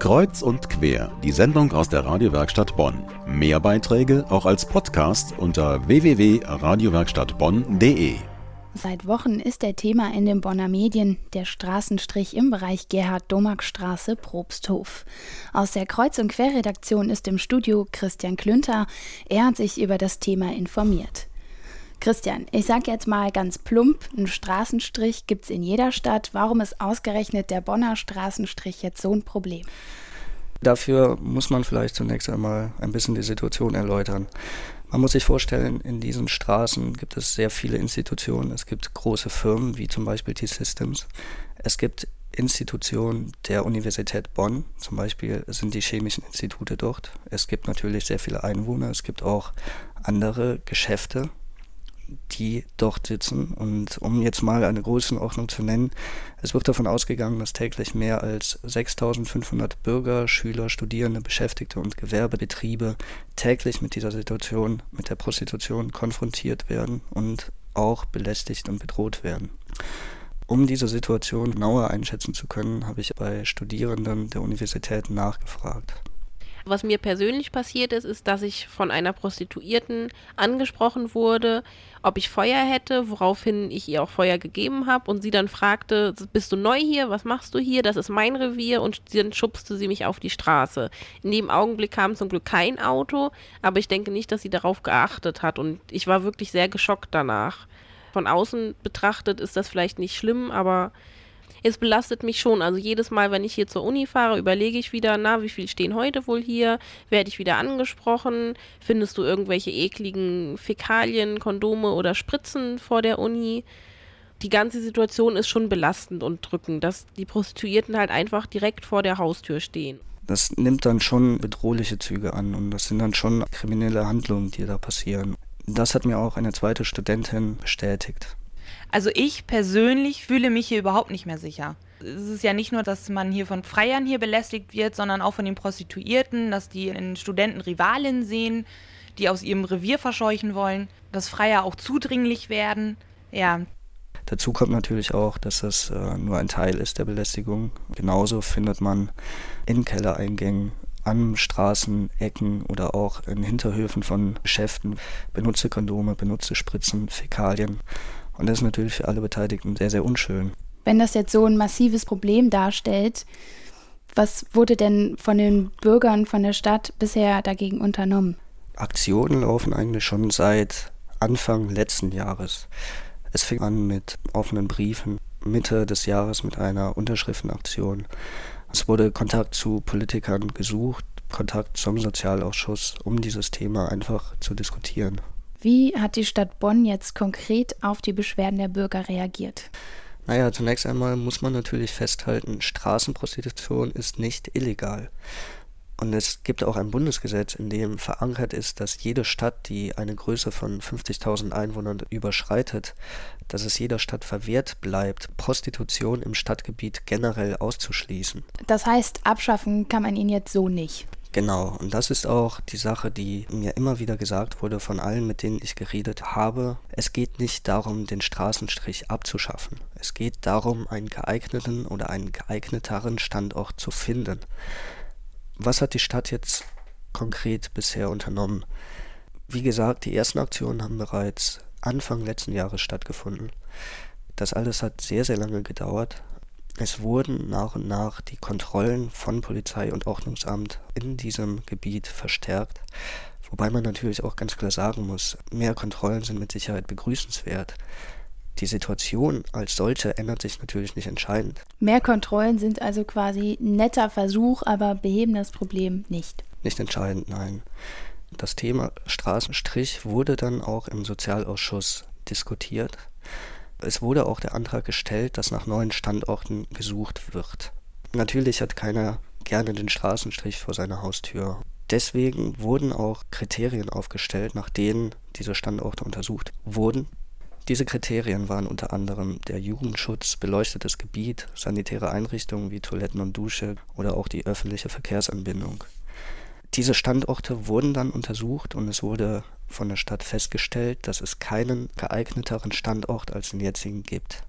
Kreuz und quer, die Sendung aus der Radiowerkstatt Bonn. Mehr Beiträge auch als Podcast unter www.radiowerkstattbonn.de. Seit Wochen ist der Thema in den Bonner Medien der Straßenstrich im Bereich Gerhard-Domack-Straße Probsthof. Aus der Kreuz- und Querredaktion ist im Studio Christian Klünter. Er hat sich über das Thema informiert. Christian, ich sag jetzt mal ganz plump, einen Straßenstrich gibt es in jeder Stadt. Warum ist ausgerechnet der Bonner Straßenstrich jetzt so ein Problem? Dafür muss man vielleicht zunächst einmal ein bisschen die Situation erläutern. Man muss sich vorstellen, in diesen Straßen gibt es sehr viele Institutionen. Es gibt große Firmen wie zum Beispiel T-Systems. Es gibt Institutionen der Universität Bonn, zum Beispiel sind die chemischen Institute dort. Es gibt natürlich sehr viele Einwohner. Es gibt auch andere Geschäfte, die dort sitzen. Und um jetzt mal eine Größenordnung zu nennen, es wird davon ausgegangen, dass täglich mehr als 6500 Bürger, Schüler, Studierende, Beschäftigte und Gewerbebetriebe täglich mit dieser Situation, mit der Prostitution konfrontiert werden und auch belästigt und bedroht werden. Um diese Situation genauer einschätzen zu können, habe ich bei Studierenden der Universität nachgefragt. Was mir persönlich passiert ist, ist, dass ich von einer Prostituierten angesprochen wurde, ob ich Feuer hätte, woraufhin ich ihr auch Feuer gegeben habe und sie dann fragte, bist du neu hier, was machst du hier, das ist mein Revier und dann schubste sie mich auf die Straße. In dem Augenblick kam zum Glück kein Auto, aber ich denke nicht, dass sie darauf geachtet hat und ich war wirklich sehr geschockt danach. Von außen betrachtet ist das vielleicht nicht schlimm, aber es belastet mich schon. Also jedes Mal, wenn ich hier zur Uni fahre, überlege ich wieder, na, wie viel stehen heute wohl hier? Werde ich wieder angesprochen? Findest du irgendwelche ekligen Fäkalien, Kondome oder Spritzen vor der Uni? Die ganze Situation ist schon belastend und drückend, dass die Prostituierten halt einfach direkt vor der Haustür stehen. Das nimmt dann schon bedrohliche Züge an und das sind dann schon kriminelle Handlungen, die da passieren. Das hat mir auch eine zweite Studentin bestätigt. Also ich persönlich fühle mich hier überhaupt nicht mehr sicher. Es ist ja nicht nur, dass man hier von Freiern hier belästigt wird, sondern auch von den Prostituierten, dass die in Studenten Rivalen sehen, die aus ihrem Revier verscheuchen wollen, dass Freier auch zudringlich werden. Ja. Dazu kommt natürlich auch, dass das äh, nur ein Teil ist der Belästigung. Genauso findet man in Kellereingängen an Straßenecken oder auch in Hinterhöfen von Geschäften benutzte Kondome, benutzte Spritzen, Fäkalien. Und das ist natürlich für alle Beteiligten sehr, sehr unschön. Wenn das jetzt so ein massives Problem darstellt, was wurde denn von den Bürgern von der Stadt bisher dagegen unternommen? Aktionen laufen eigentlich schon seit Anfang letzten Jahres. Es fing an mit offenen Briefen, Mitte des Jahres mit einer Unterschriftenaktion. Es wurde Kontakt zu Politikern gesucht, Kontakt zum Sozialausschuss, um dieses Thema einfach zu diskutieren. Wie hat die Stadt Bonn jetzt konkret auf die Beschwerden der Bürger reagiert? Naja, zunächst einmal muss man natürlich festhalten, Straßenprostitution ist nicht illegal. Und es gibt auch ein Bundesgesetz, in dem verankert ist, dass jede Stadt, die eine Größe von 50.000 Einwohnern überschreitet, dass es jeder Stadt verwehrt bleibt, Prostitution im Stadtgebiet generell auszuschließen. Das heißt, abschaffen kann man ihn jetzt so nicht. Genau, und das ist auch die Sache, die mir immer wieder gesagt wurde von allen, mit denen ich geredet habe. Es geht nicht darum, den Straßenstrich abzuschaffen. Es geht darum, einen geeigneten oder einen geeigneteren Standort zu finden. Was hat die Stadt jetzt konkret bisher unternommen? Wie gesagt, die ersten Aktionen haben bereits Anfang letzten Jahres stattgefunden. Das alles hat sehr, sehr lange gedauert, es wurden nach und nach die Kontrollen von Polizei und Ordnungsamt in diesem Gebiet verstärkt, wobei man natürlich auch ganz klar sagen muss, mehr Kontrollen sind mit Sicherheit begrüßenswert. Die Situation als solche ändert sich natürlich nicht entscheidend. Mehr Kontrollen sind also quasi netter Versuch, aber beheben das Problem nicht. Nicht entscheidend, nein. Das Thema Straßenstrich wurde dann auch im Sozialausschuss diskutiert. Es wurde auch der Antrag gestellt, dass nach neuen Standorten gesucht wird. Natürlich hat keiner gerne den Straßenstrich vor seiner Haustür. Deswegen wurden auch Kriterien aufgestellt, nach denen diese Standorte untersucht wurden. Diese Kriterien waren unter anderem der Jugendschutz, beleuchtetes Gebiet, sanitäre Einrichtungen wie Toiletten und Dusche oder auch die öffentliche Verkehrsanbindung. Diese Standorte wurden dann untersucht und es wurde von der Stadt festgestellt, dass es keinen geeigneteren Standort als den jetzigen gibt.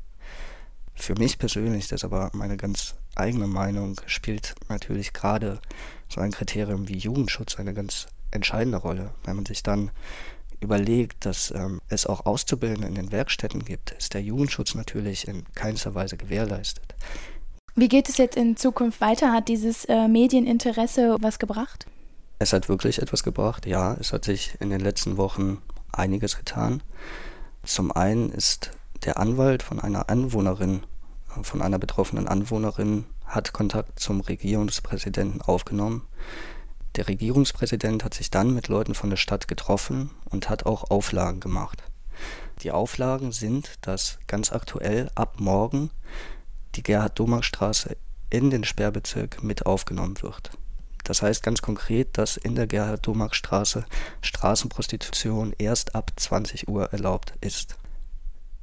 Für mich persönlich, das ist aber meine ganz eigene Meinung spielt natürlich gerade so ein Kriterium wie Jugendschutz eine ganz entscheidende Rolle. Wenn man sich dann überlegt, dass ähm, es auch Auszubildende in den Werkstätten gibt, ist der Jugendschutz natürlich in keinster Weise gewährleistet. Wie geht es jetzt in Zukunft weiter? Hat dieses äh, Medieninteresse was gebracht? Es hat wirklich etwas gebracht, ja. Es hat sich in den letzten Wochen einiges getan. Zum einen ist der Anwalt von einer Anwohnerin, äh, von einer betroffenen Anwohnerin, hat Kontakt zum Regierungspräsidenten aufgenommen. Der Regierungspräsident hat sich dann mit Leuten von der Stadt getroffen und hat auch Auflagen gemacht. Die Auflagen sind, dass ganz aktuell ab morgen die Gerhard-Domark-Straße in den Sperrbezirk mit aufgenommen wird. Das heißt ganz konkret, dass in der Gerhard-Domark-Straße Straßenprostitution erst ab 20 Uhr erlaubt ist.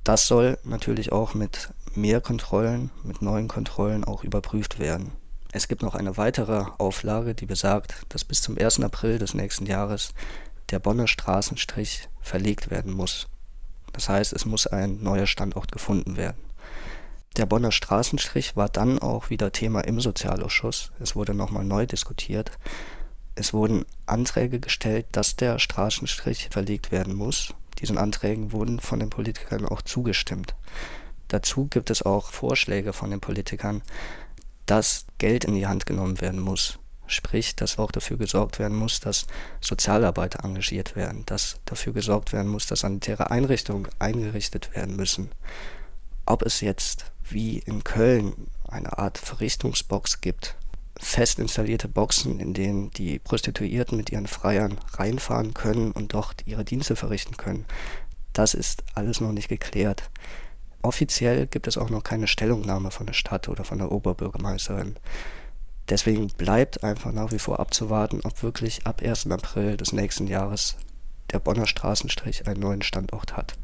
Das soll natürlich auch mit mehr Kontrollen, mit neuen Kontrollen auch überprüft werden. Es gibt noch eine weitere Auflage, die besagt, dass bis zum 1. April des nächsten Jahres der Bonner Straßenstrich verlegt werden muss. Das heißt, es muss ein neuer Standort gefunden werden. Der Bonner Straßenstrich war dann auch wieder Thema im Sozialausschuss. Es wurde nochmal neu diskutiert. Es wurden Anträge gestellt, dass der Straßenstrich verlegt werden muss. Diesen Anträgen wurden von den Politikern auch zugestimmt. Dazu gibt es auch Vorschläge von den Politikern, dass Geld in die Hand genommen werden muss. Sprich, dass auch dafür gesorgt werden muss, dass Sozialarbeiter engagiert werden, dass dafür gesorgt werden muss, dass sanitäre Einrichtungen eingerichtet werden müssen. Ob es jetzt wie in Köln eine Art Verrichtungsbox gibt, fest installierte Boxen, in denen die Prostituierten mit ihren Freiern reinfahren können und dort ihre Dienste verrichten können, das ist alles noch nicht geklärt. Offiziell gibt es auch noch keine Stellungnahme von der Stadt oder von der Oberbürgermeisterin. Deswegen bleibt einfach nach wie vor abzuwarten, ob wirklich ab 1. April des nächsten Jahres der Bonner Straßenstrich einen neuen Standort hat.